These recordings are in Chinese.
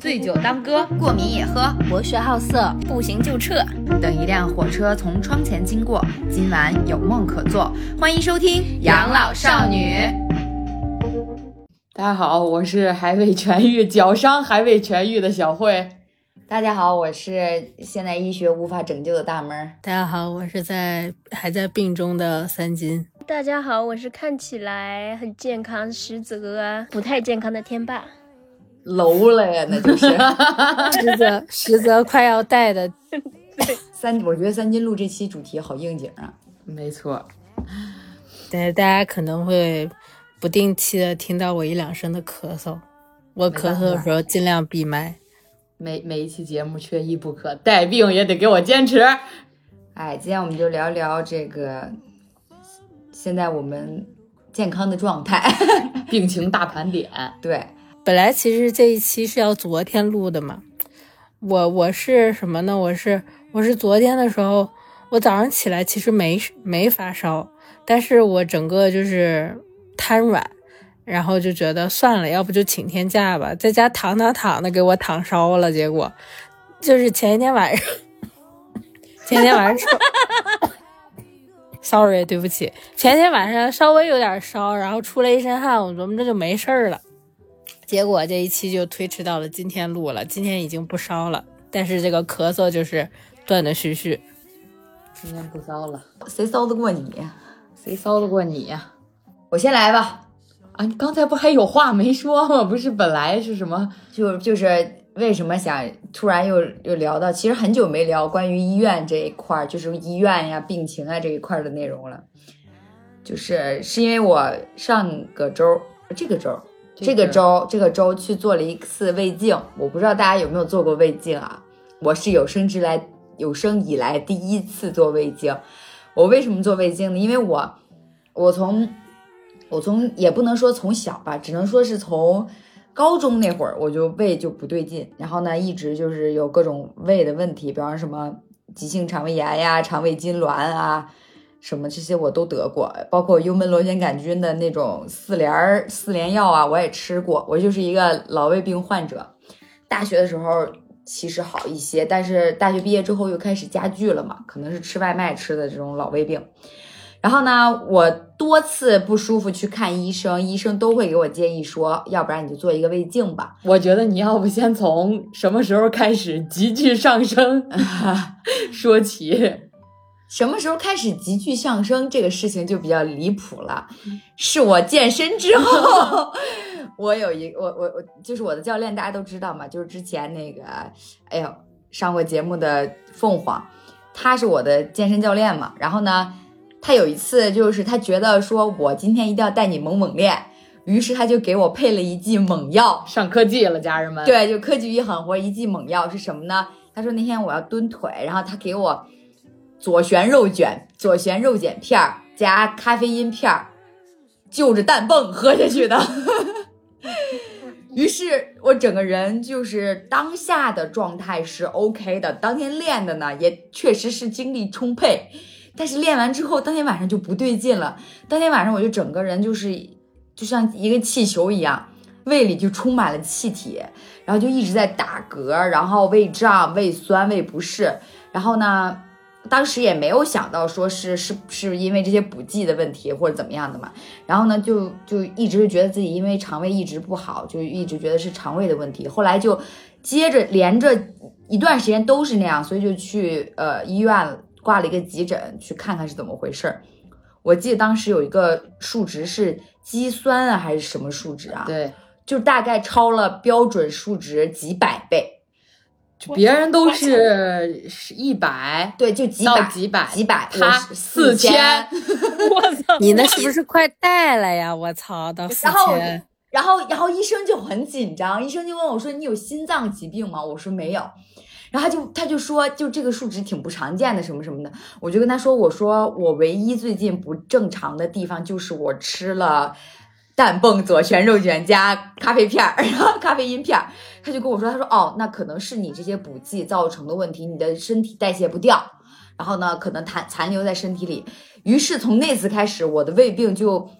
醉酒当歌，过敏也喝，博学好色，不行就撤。等一辆火车从窗前经过，今晚有梦可做。欢迎收听《养老少女》。大家好，我是还未痊愈、脚伤还未痊愈的小慧。大家好，我是现代医学无法拯救的大门。大家好，我是在还在病中的三金。大家好，我是看起来很健康，实则不太健康的天霸。楼了呀，那就是 实则实则快要带的 三。我觉得三金录这期主题好应景啊。没错，但是大家可能会不定期的听到我一两声的咳嗽，我咳嗽的时候尽量闭麦。每每一期节目缺一不可，带病也得给我坚持。哎，今天我们就聊聊这个现在我们健康的状态，病情大盘点。对，本来其实这一期是要昨天录的嘛，我我是什么呢？我是我是昨天的时候，我早上起来其实没没发烧，但是我整个就是瘫软。然后就觉得算了，要不就请天假吧，在家躺躺躺的，给我躺烧了。结果就是前一天晚上，前天晚上，sorry，对不起，前天晚上稍微有点烧，然后出了一身汗，我琢磨这就没事儿了。结果这一期就推迟到了今天录了，今天已经不烧了，但是这个咳嗽就是断断续续。今天不烧了，谁骚得过你？谁骚得过你呀？我先来吧。啊，你刚才不还有话没说吗？不是本来是什么？就就是为什么想突然又又聊到，其实很久没聊关于医院这一块儿，就是医院呀、病情啊这一块的内容了。就是是因为我上个周、这个周、这个周、这个周去做了一次胃镜，我不知道大家有没有做过胃镜啊？我是有生之来有生以来第一次做胃镜。我为什么做胃镜呢？因为我我从我从也不能说从小吧，只能说是从高中那会儿我就胃就不对劲，然后呢一直就是有各种胃的问题，比方什么急性肠胃炎呀、肠胃痉挛啊，什么这些我都得过，包括幽门螺旋杆菌的那种四联儿四联药啊，我也吃过。我就是一个老胃病患者。大学的时候其实好一些，但是大学毕业之后又开始加剧了嘛，可能是吃外卖吃的这种老胃病。然后呢，我多次不舒服去看医生，医生都会给我建议说，要不然你就做一个胃镜吧。我觉得你要不先从什么时候开始急剧上升 说起。什么时候开始急剧上升这个事情就比较离谱了，是我健身之后，我有一我我我就是我的教练，大家都知道嘛，就是之前那个哎呦上过节目的凤凰，他是我的健身教练嘛，然后呢。他有一次就是他觉得说，我今天一定要带你猛猛练，于是他就给我配了一剂猛药，上科技了，家人们。对，就科技与狠活，一剂猛药是什么呢？他说那天我要蹲腿，然后他给我左旋肉卷、左旋肉碱片儿加咖啡因片儿，就着氮泵喝下去的。于是我整个人就是当下的状态是 OK 的，当天练的呢也确实是精力充沛。但是练完之后，当天晚上就不对劲了。当天晚上我就整个人就是就像一个气球一样，胃里就充满了气体，然后就一直在打嗝，然后胃胀、胃酸、胃不适。然后呢，当时也没有想到说是是是因为这些补剂的问题或者怎么样的嘛。然后呢，就就一直觉得自己因为肠胃一直不好，就一直觉得是肠胃的问题。后来就接着连着一段时间都是那样，所以就去呃医院。挂了一个急诊，去看看是怎么回事儿。我记得当时有一个数值是肌酸啊，还是什么数值啊？对，就大概超了标准数值几百倍。就别人都是是一百，对，就几百几百几百，他四千。我操！你那是不是快带了呀？我操，到四千。然后，然后医生就很紧张，医生就问我说：“你有心脏疾病吗？”我说：“没有。”然后他就他就说，就这个数值挺不常见的，什么什么的。我就跟他说，我说我唯一最近不正常的地方就是我吃了氮泵左旋肉卷加咖啡片儿，然后咖啡因片儿。他就跟我说，他说哦，那可能是你这些补剂造成的问题，你的身体代谢不掉，然后呢，可能残残留在身体里。于是从那次开始，我的胃病就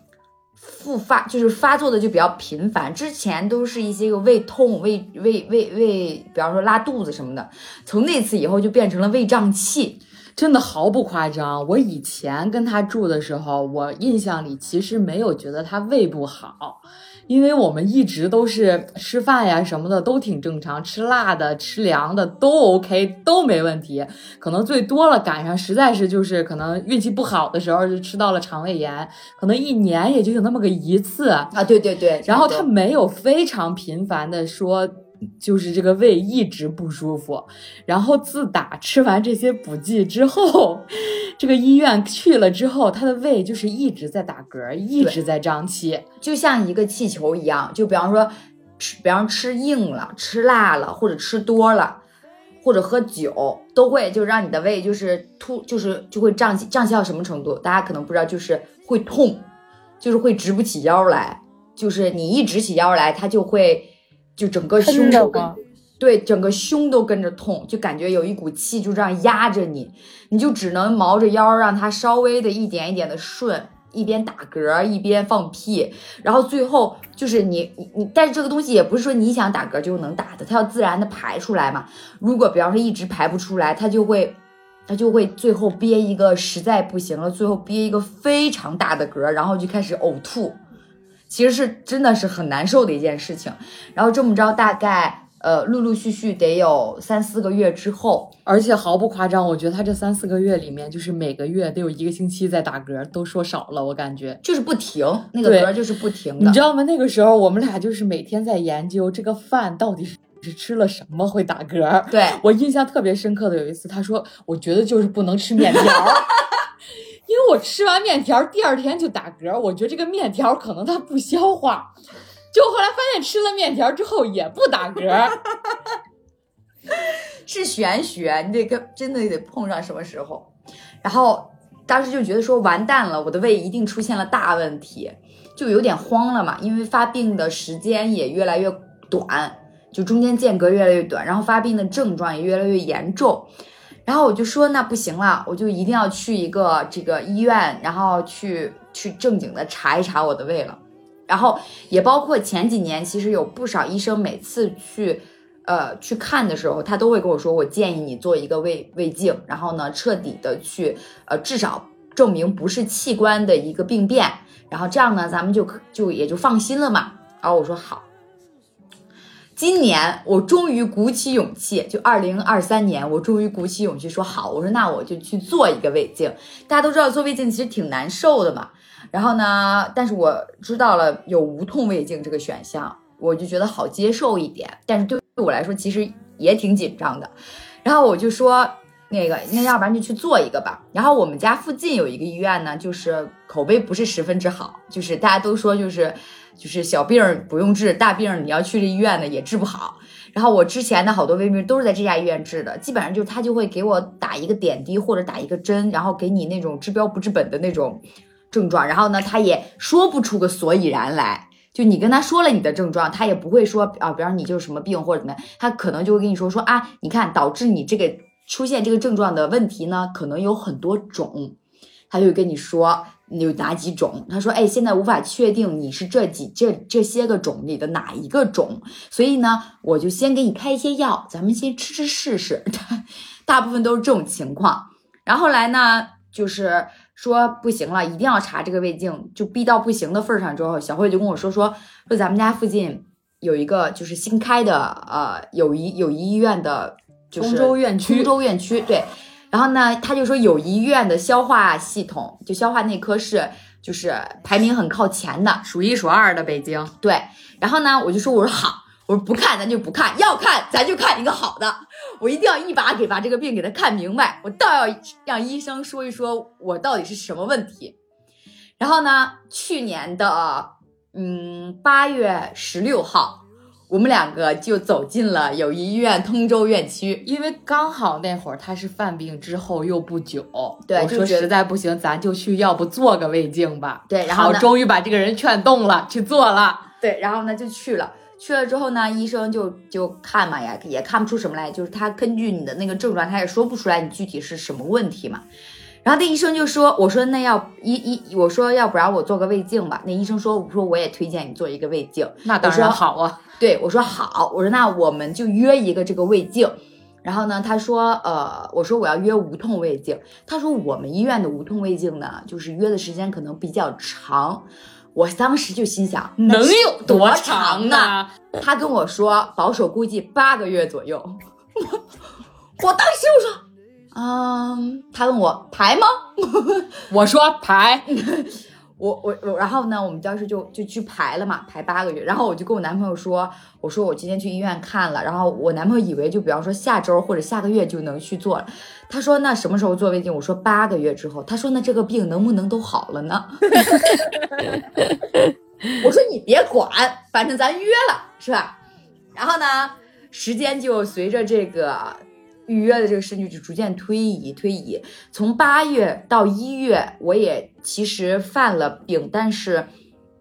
复发，就是发作的就比较频繁。之前都是一些个胃痛、胃胃胃胃，比方说拉肚子什么的。从那次以后就变成了胃胀气。真的毫不夸张。我以前跟他住的时候，我印象里其实没有觉得他胃不好，因为我们一直都是吃饭呀什么的都挺正常，吃辣的、吃凉的都 OK，都没问题。可能最多了赶上实在是就是可能运气不好的时候，就吃到了肠胃炎，可能一年也就有那么个一次。啊，对对对，然后他没有非常频繁的说，就是这个胃一直不舒服。然后自打吃完这些补剂之后，这个医院去了之后，他的胃就是一直在打嗝，一直在胀气。就像一个气球一样，就比方说吃，比方吃硬了、吃辣了，或者吃多了，或者喝酒，都会就让你的胃就是突，就是就会胀气，胀气到什么程度？大家可能不知道，就是会痛，就是会直不起腰来，就是你一直起腰来，它就会就整个胸都跟？对，整个胸都跟着痛，就感觉有一股气就这样压着你，你就只能毛着腰，让它稍微的一点一点的顺，一边打嗝一边放屁，然后最后就是你你你，但是这个东西也不是说你想打嗝就能打的，它要自然的排出来嘛。如果比方说一直排不出来，它就会。它就会最后憋一个实在不行了，最后憋一个非常大的嗝，然后就开始呕吐，其实是真的是很难受的一件事情。然后这么着，大概呃陆陆续续得有三四个月之后，而且毫不夸张，我觉得他这三四个月里面，就是每个月得有一个星期在打嗝，都说少了，我感觉。就是不停，那个对嗝就是不停的你知。道吗？那个时候我们俩就是每天在研究这个饭到底是是吃了什么会打嗝。对，我印象特别深刻的有一次，他说：“我觉得就是不能吃面条，因为我吃完面条第二天就打嗝，我觉得这个面条可能它不消化。”就后来发现吃了面条之后也不打嗝，是玄学，你得跟真的得碰上什么时候。然后当时就觉得说完蛋了，我的胃一定出现了大问题，就有点慌了嘛，因为发病的时间也越来越短，就中间间隔越来越短，然后发病的症状也越来越严重。然后我就说那不行了，我就一定要去一个这个医院，然后去去正经的查一查我的胃了。然后也包括前几年，其实有不少医生每次去，呃，去看的时候，他都会跟我说，我建议你做一个胃胃镜，然后呢，彻底的去，呃，至少证明不是器官的一个病变，然后这样呢，咱们就就也就放心了嘛。然后我说好。今年我终于鼓起勇气，就二零二三年，我终于鼓起勇气说好，我说那我就去做一个胃镜。大家都知道做胃镜其实挺难受的嘛，然后呢，但是我知道了有无痛胃镜这个选项，我就觉得好接受一点。但是对我来说，其实也挺紧张的。然后我就说，那个，那要不然就去做一个吧。然后我们家附近有一个医院呢，就是口碑不是十分之好，就是大家都说就是就是小病不用治，大病你要去这医院呢也治不好。然后我之前的好多胃病都是在这家医院治的，基本上就是他就会给我打一个点滴或者打一个针，然后给你那种治标不治本的那种症状，然后呢，他也说不出个所以然来。就你跟他说了你的症状，他也不会说啊，比方你就是什么病或者怎么样，他可能就会跟你说说啊，你看导致你这个出现这个症状的问题呢，可能有很多种，他就跟你说有哪几种，他说哎，现在无法确定你是这几这这些个种里的哪一个种，所以呢，我就先给你开一些药，咱们先吃吃试试，大部分都是这种情况。然后后来呢，就是说不行了，一定要查这个胃镜，就逼到不行的份儿上之后，小慧就跟我说说说咱们家附近有一个就是新开的呃友谊友谊医院的，就是通州院区通州院区对。然后呢，他就说有医院的消化系统，就消化内科是就是排名很靠前的，数一数二的北京。对，然后呢，我就说我说好，我说不看咱就不看，要看咱就看一个好的，我一定要一把给把这个病给他看明白，我倒要让医生说一说我到底是什么问题。然后呢，去年的嗯八月十六号，我们两个就走进了友谊医院通州院区。因为刚好那会儿他是犯病之后又不久，对我说实在不行，咱就去，要不做个胃镜吧。对然后终于把这个人劝动了，去做了。对，然后呢就去了。去了之后呢，医生就就看嘛，也也看不出什么来，就是他根据你的那个症状，他也说不出来你具体是什么问题嘛。然后那医生就说：“我说那要一一，我说要不然我做个胃镜吧。”那医生说：“我说我也推荐你做一个胃镜。”那当然好啊。对我说好，我说那我们就约一个这个胃镜。然后呢，他说，呃，我说我要约无痛胃镜。他说我们医院的无痛胃镜呢，就是约的时间可能比较长。我当时就心想，能有多长呢？他跟我说，保守估计八个月左右。我当时我说，嗯，他问我排吗？我说排。我我我，然后呢，我们当时就就去排了嘛，排八个月。然后我就跟我男朋友说，我说我今天去医院看了。然后我男朋友以为就比方说下周或者下个月就能去做了。他说那什么时候做胃镜？我说八个月之后。他说那这个病能不能都好了呢？我说你别管，反正咱约了是吧？然后呢，时间就随着这个。预约的这个时间就逐渐推移，推移。从八月到一月，我也其实犯了病，但是，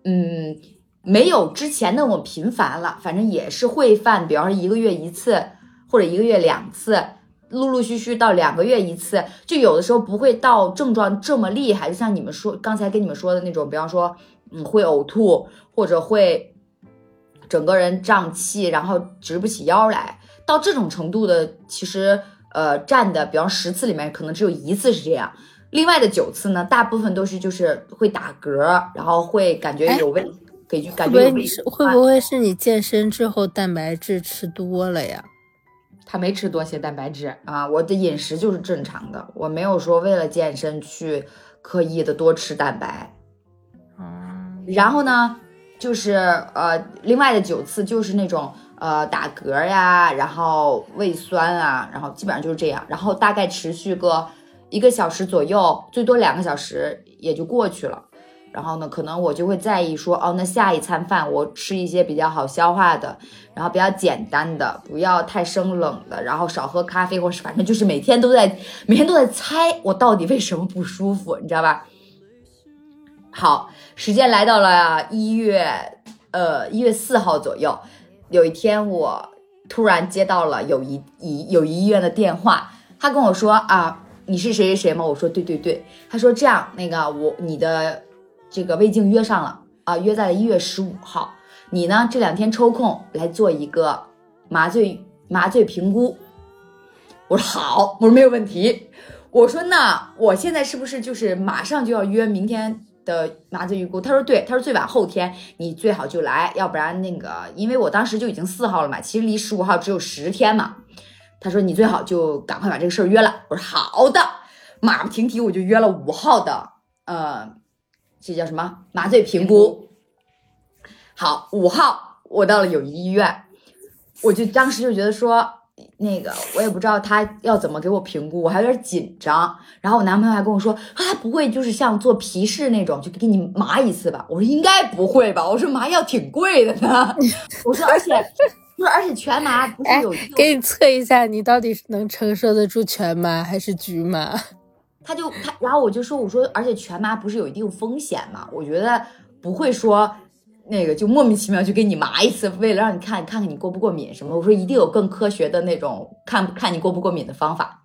嗯，没有之前那么频繁了。反正也是会犯，比方说一个月一次，或者一个月两次，陆陆续续到两个月一次。就有的时候不会到症状这么厉害，就像你们说刚才跟你们说的那种，比方说，嗯，会呕吐，或者会整个人胀气，然后直不起腰来。到这种程度的，其实呃占的，比方十次里面可能只有一次是这样，另外的九次呢，大部分都是就是会打嗝，然后会感觉有胃，给感觉有胃。会不会是你健身之后蛋白质吃多了呀？他没吃多些蛋白质啊，我的饮食就是正常的，我没有说为了健身去刻意的多吃蛋白。嗯，然后呢，就是呃另外的九次就是那种。呃，打嗝呀，然后胃酸啊，然后基本上就是这样，然后大概持续个一个小时左右，最多两个小时也就过去了。然后呢，可能我就会在意说，哦，那下一餐饭我吃一些比较好消化的，然后比较简单的，不要太生冷的，然后少喝咖啡，或是反正就是每天都在每天都在猜我到底为什么不舒服，你知道吧？好，时间来到了一月，呃，一月四号左右。有一天，我突然接到了友谊医友谊医院的电话，他跟我说啊，你是谁谁谁吗？我说对对对。他说这样，那个我你的这个胃镜约上了啊，约在了一月十五号。你呢这两天抽空来做一个麻醉麻醉评估。我说好，我说没有问题。我说那我现在是不是就是马上就要约明天？的麻醉预估，他说对，他说最晚后天你最好就来，要不然那个，因为我当时就已经四号了嘛，其实离十五号只有十天嘛。他说你最好就赶快把这个事儿约了。我说好的，马不停蹄我就约了五号的，呃，这叫什么麻醉评估。好，五号我到了友谊医院，我就当时就觉得说。那个我也不知道他要怎么给我评估，我还有点紧张。然后我男朋友还跟我说，他不会就是像做皮试那种，就给你麻一次吧？我说应该不会吧？我说麻药挺贵的呢。我说而且不是，而且全麻不是有给你测一下，你到底是能承受得住全麻还是局麻？他就他，然后我就说，我说而且全麻不是有一定风险嘛？我觉得不会说。那个就莫名其妙就给你麻一次，为了让你看看看你过不过敏什么。我说一定有更科学的那种看看你过不过敏的方法。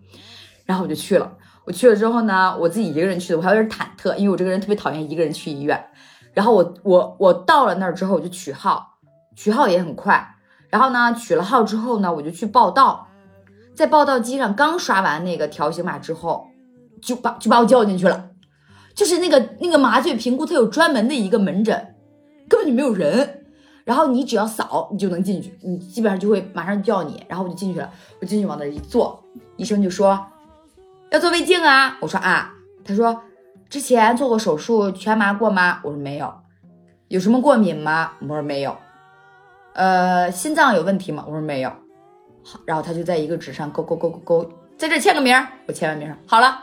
然后我就去了。我去了之后呢，我自己一个人去的，我还有点忐忑，因为我这个人特别讨厌一个人去医院。然后我我我到了那儿之后，我就取号，取号也很快。然后呢，取了号之后呢，我就去报到。在报到机上刚刷完那个条形码之后，就把就把我叫进去了。就是那个那个麻醉评估，它有专门的一个门诊。根本就没有人，然后你只要扫，你就能进去，你基本上就会马上叫你，然后我就进去了。我进去往那一坐，医生就说要做胃镜啊。我说啊，他说之前做过手术全麻过吗？我说没有。有什么过敏吗？我说没有。呃，心脏有问题吗？我说没有。好，然后他就在一个纸上勾勾勾勾勾，在这签个名，我签完名，好了，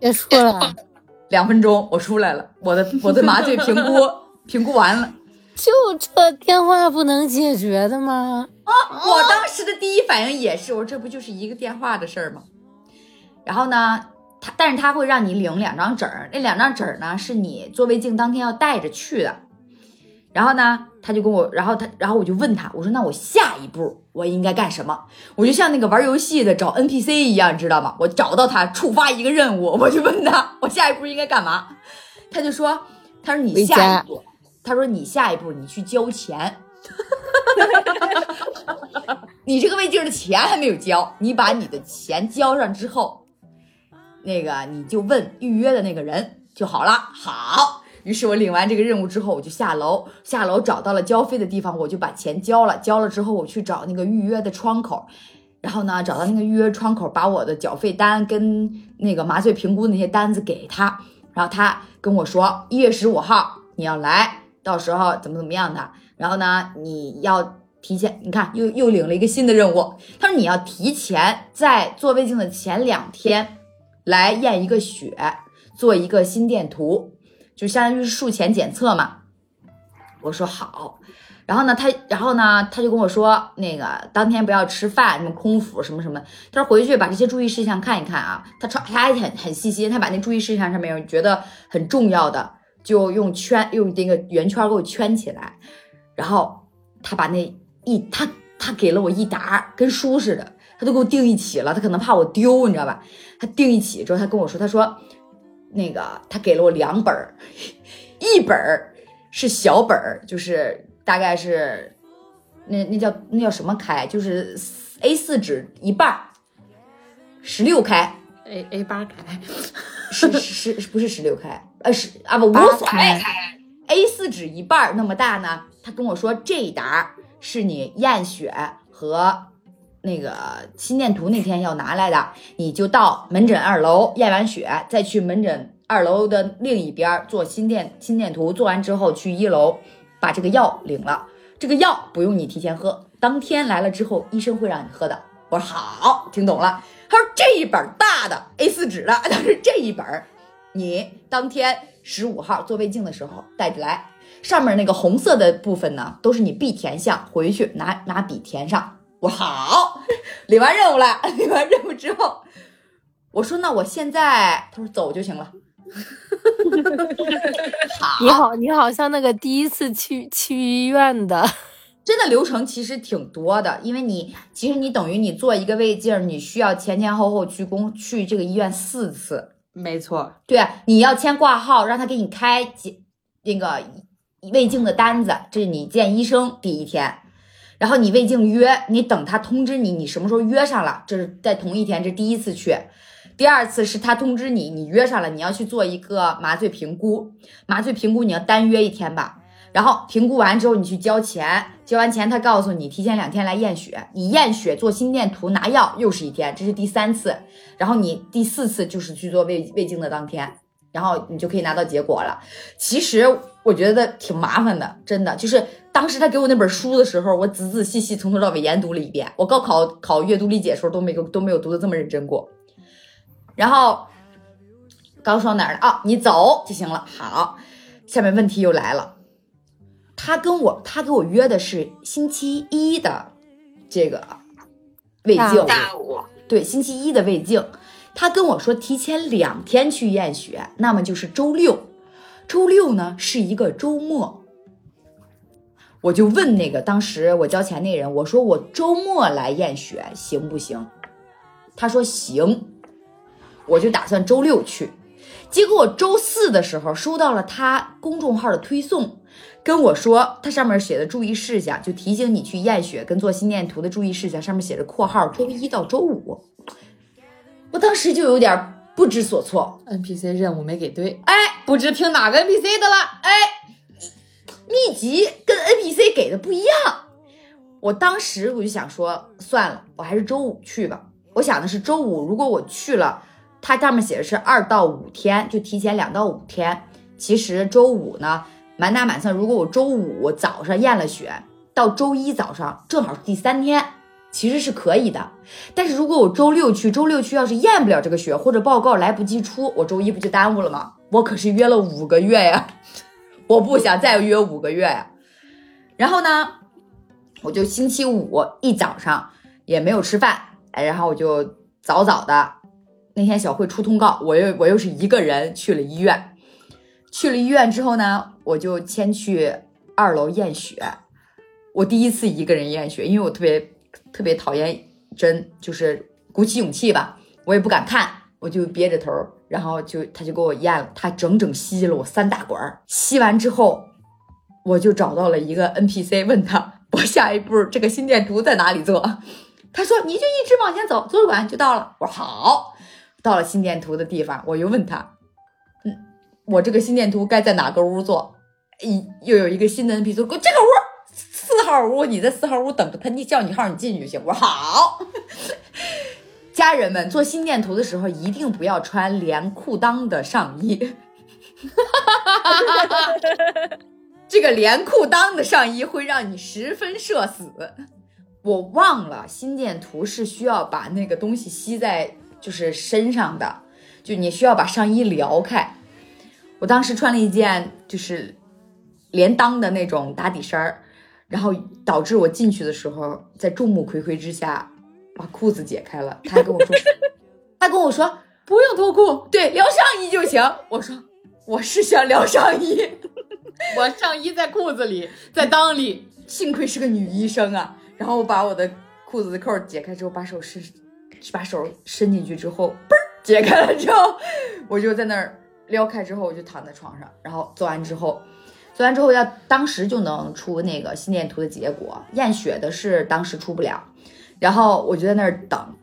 结束了。两分钟，我出来了，我的我的麻醉评估。评估完了，就这电话不能解决的吗？啊！我当时的第一反应也是，我说这不就是一个电话的事儿吗？然后呢，他但是他会让你领两张纸儿，那两张纸儿呢是你做胃镜当天要带着去的。然后呢，他就跟我，然后他，然后我就问他，我说那我下一步我应该干什么？我就像那个玩游戏的找 NPC 一样，知道吗？我找到他，触发一个任务，我就问他，我下一步应该干嘛？他就说，他说你下一步，他说你下一步你去交钱。你这个胃镜的钱还没有交，你把你的钱交上之后，那个你就问预约的那个人就好了。好，于是我领完这个任务之后，我就下楼，下楼找到了交费的地方，我就把钱交了。交了之后，我去找那个预约的窗口，然后呢，找到那个预约窗口，把我的缴费单跟那个麻醉评估那些单子给他，然后他跟我说，一月十五号你要来，到时候怎么怎么样的，然后呢，你要。提前，你看又又领了一个新的任务。他说你要提前在做胃镜的前两天来验一个血，做一个心电图，就相当于是术前检测嘛。我说好，然后呢，他然后呢，他就跟我说，那个当天不要吃饭，什么空腹什么什么。他说回去把这些注意事项看一看啊。他超他还很很细心，他把那注意事项上面觉得很重要的，就用圈用那个圆圈给我圈起来，然后他把那。一他他给了我一沓跟书似的，他都给我订一起了，他可能怕我丢，你知道吧？他订一起之后，他跟我说，他说那个他给了我两本儿，一本儿是小本儿，就是大概是那那叫那叫什么开，就是 A 四纸一半儿，十六开 A A 八开，是是是不是十六开？呃是啊不无所谓，A 四纸一半儿那么大呢？他跟我说这一沓。是你验血和那个心电图那天要拿来的，你就到门诊二楼验完血，再去门诊二楼的另一边做心电心电图，做完之后去一楼把这个药领了。这个药不用你提前喝，当天来了之后医生会让你喝的。我说好，听懂了。他说这一本大的 A4 纸的，他说这一本你当天十五号做胃镜的时候带着来。上面那个红色的部分呢，都是你必填项，回去拿拿笔填上。我说好，领完任务了，领完任务之后，我说那我现在，他说走就行了。你好，你好像那个第一次去去医院的，真的流程其实挺多的，因为你其实你等于你做一个胃镜，你需要前前后后去公去这个医院四次。没错，对，你要签挂号，让他给你开那个。胃镜的单子，这是你见医生第一天，然后你胃镜约，你等他通知你，你什么时候约上了，这是在同一天，这第一次去，第二次是他通知你，你约上了，你要去做一个麻醉评估，麻醉评估你要单约一天吧，然后评估完之后你去交钱，交完钱他告诉你提前两天来验血，你验血做心电图拿药又是一天，这是第三次，然后你第四次就是去做胃胃镜的当天。然后你就可以拿到结果了。其实我觉得挺麻烦的，真的。就是当时他给我那本书的时候，我仔仔细细从头到尾研读了一遍。我高考考阅读理解的时候都没都没有读的这么认真过。然后刚说哪儿了啊？你走就行了。好，下面问题又来了。他跟我他给我约的是星期一的这个胃镜，对，星期一的胃镜。他跟我说提前两天去验血，那么就是周六。周六呢是一个周末，我就问那个当时我交钱那人，我说我周末来验血行不行？他说行，我就打算周六去。结果我周四的时候收到了他公众号的推送，跟我说它上面写的注意事项，就提醒你去验血跟做心电图的注意事项，上面写着括号周一到周五。我当时就有点不知所措，NPC 任务没给对，哎，不知听哪个 NPC 的了，哎，秘籍跟 NPC 给的不一样。我当时我就想说，算了，我还是周五去吧。我想的是周五，如果我去了，它上面写的是二到五天，就提前两到五天。其实周五呢，满打满算，如果我周五早上验了血，到周一早上正好是第三天。其实是可以的，但是如果我周六去，周六去要是验不了这个血，或者报告来不及出，我周一不就耽误了吗？我可是约了五个月呀，我不想再约五个月呀。然后呢，我就星期五一早上也没有吃饭，哎，然后我就早早的，那天小慧出通告，我又我又是一个人去了医院，去了医院之后呢，我就先去二楼验血。我第一次一个人验血，因为我特别特别讨厌针，就是鼓起勇气吧，我也不敢看，我就憋着头，然后就他就给我验了，他整整吸了我三大管，吸完之后，我就找到了一个 NPC，问他我下一步这个心电图在哪里做，他说你就一直往前走，左转就到了。我说好，到了心电图的地方，我又问他，我这个心电图该在哪个屋做？一又有一个新的 NPC 说这个屋四号屋，你在四号屋等着他，你叫你号你进去就行。我说好。家人们做心电图的时候一定不要穿连裤裆的上衣，哈哈哈这个连裤裆的上衣会让你十分社死。我忘了心电图是需要把那个东西吸在就是身上的，就你需要把上衣撩开。我当时穿了一件就是连裆的那种打底衫儿，然后导致我进去的时候在众目睽睽之下把裤子解开了。他还跟我说，他跟我说不用脱裤，对，撩上衣就行。我说我是想撩上衣，我上衣在裤子里，在裆里，幸亏是个女医生啊。然后我把我的裤子的扣解开之后，把手伸，把手伸进去之后，嘣儿解开了之后，我就在那儿撩开之后，我就躺在床上，然后做完之后，做完之后要当时就能出那个心电图的结果，验血的是当时出不了，然后我就在那儿等，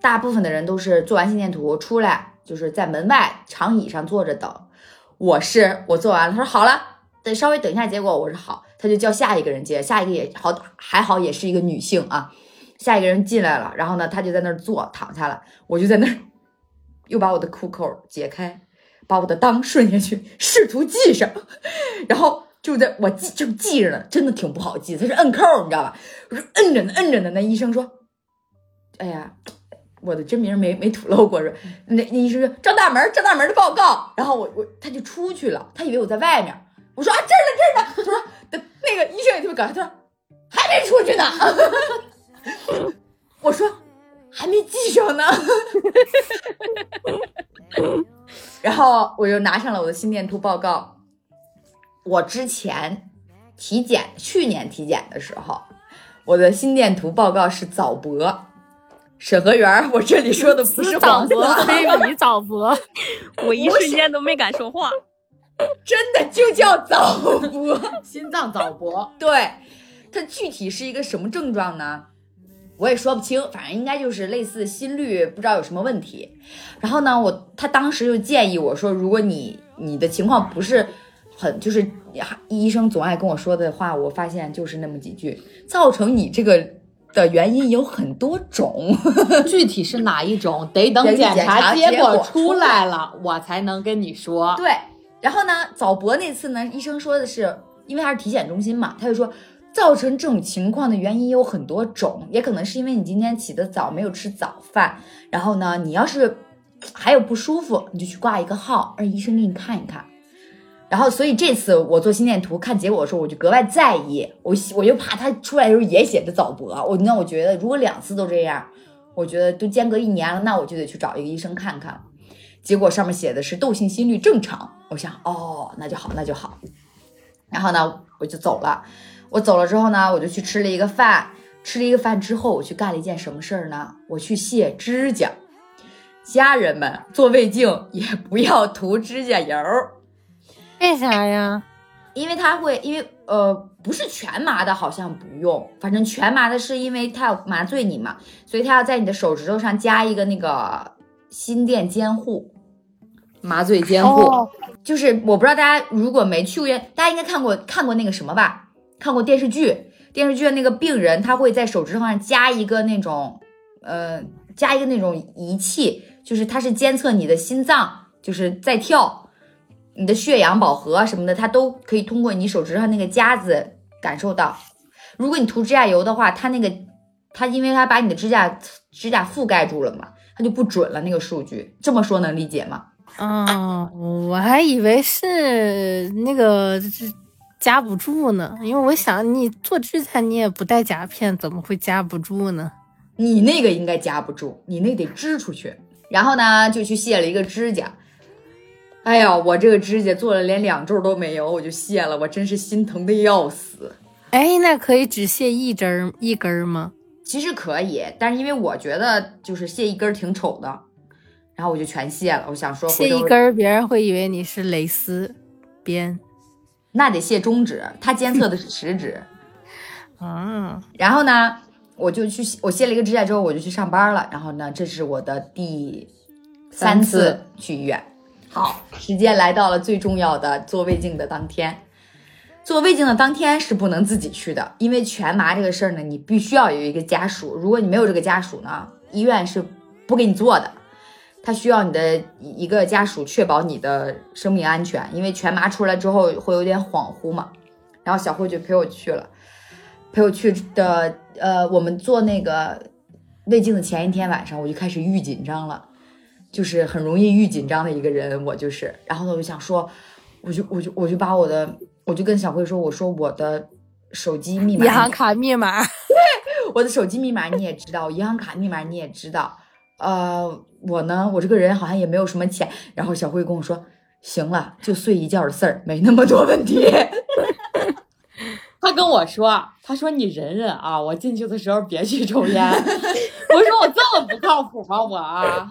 大部分的人都是做完心电图出来，就是在门外长椅上坐着等，我是我做完了，他说好了，得稍微等一下结果，我说好。他就叫下一个人接，下一个也好，还好也是一个女性啊。下一个人进来了，然后呢，他就在那儿坐躺下了，我就在那儿 又把我的裤扣解开，把我的裆顺下去，试图系上，然后就在我系就系着呢，真的挺不好系，他是摁扣，你知道吧？我说摁着呢，摁着呢。那医生说：“哎呀，我的真名没没吐露过。”说那那医生说：“张大门，张大门的报告。”然后我我他就出去了，他以为我在外面。我说啊，这儿呢，这儿呢。他说。那个医生也特别搞笑，他说还没出去呢。我说还没系上呢。然后我又拿上了我的心电图报告。我之前体检，去年体检的时候，我的心电图报告是早搏。审核员，我这里说的不是早搏，非 你早搏。我一瞬间都没敢说话。真的就叫早搏，心脏早搏。对，它具体是一个什么症状呢？我也说不清，反正应该就是类似心率不知道有什么问题。然后呢，我他当时就建议我说，如果你你的情况不是很，就是医生总爱跟我说的话，我发现就是那么几句，造成你这个的原因有很多种，具体是哪一种，得等检查结果出来了，我才能跟你说。对。然后呢，早搏那次呢，医生说的是，因为他是体检中心嘛，他就说造成这种情况的原因有很多种，也可能是因为你今天起得早，没有吃早饭。然后呢，你要是还有不舒服，你就去挂一个号，让医生给你看一看。然后，所以这次我做心电图看结果的时候，我就格外在意，我我又怕他出来的时候也写着早搏，我那我觉得如果两次都这样，我觉得都间隔一年了，那我就得去找一个医生看看。结果上面写的是窦性心律正常，我想哦，那就好，那就好。然后呢，我就走了。我走了之后呢，我就去吃了一个饭。吃了一个饭之后，我去干了一件什么事儿呢？我去卸指甲。家人们做胃镜也不要涂指甲油，为啥呀？因为它会，因为呃，不是全麻的，好像不用。反正全麻的是因为它要麻醉你嘛，所以它要在你的手指头上加一个那个心电监护。麻醉监护，就是我不知道大家如果没去过院，大家应该看过看过那个什么吧？看过电视剧，电视剧的那个病人他会在手指上加一个那种，呃，加一个那种仪器，就是它是监测你的心脏就是在跳，你的血氧饱和什么的，它都可以通过你手指上那个夹子感受到。如果你涂指甲油的话，它那个它因为它把你的指甲指甲覆盖住了嘛，它就不准了那个数据。这么说能理解吗？啊，我还以为是那个夹不住呢，因为我想你做指甲你也不带夹片，怎么会夹不住呢？你那个应该夹不住，你那得支出去。然后呢，就去卸了一个指甲。哎呀，我这个指甲做了连两周都没有，我就卸了，我真是心疼的要死。哎，那可以只卸一针儿一根儿吗？其实可以，但是因为我觉得就是卸一根儿挺丑的，然后我就全卸了。我想说卸一根，儿，别人会以为你是蕾丝边。那得卸中指，他监测的是食指。嗯，然后呢，我就去我卸了一个指甲之后，我就去上班了。然后呢，这是我的第三次去医院。好，时间来到了最重要的做胃镜的当天。做胃镜的当天是不能自己去的，因为全麻这个事儿呢，你必须要有一个家属。如果你没有这个家属呢，医院是不给你做的。他需要你的一个家属确保你的生命安全，因为全麻出来之后会有点恍惚嘛。然后小慧就陪我去了，陪我去的，呃，我们做那个胃镜的前一天晚上，我就开始预紧张了，就是很容易预紧张的一个人，我就是。然后呢，我就想说，我就我就我就把我的，我就跟小慧说，我说我的手机密码，银行卡密码。我的手机密码你也知道，我银行卡密码你也知道，呃，我呢，我这个人好像也没有什么钱。然后小慧跟我说，行了，就睡一觉的事儿，没那么多问题。他跟我说，他说你忍忍啊，我进去的时候别去抽烟。我说我这么不靠谱吗？我啊，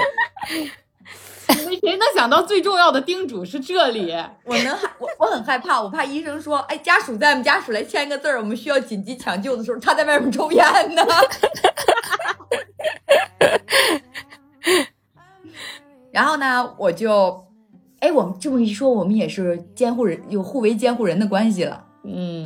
谁谁能想到最重要的叮嘱是这里？我能害我我很害怕，我怕医生说，哎，家属在吗？家属来签个字儿，我们需要紧急抢救的时候，他在外面抽烟呢。然后呢，我就，哎，我们这么一说，我们也是监护人，有互为监护人的关系了。嗯，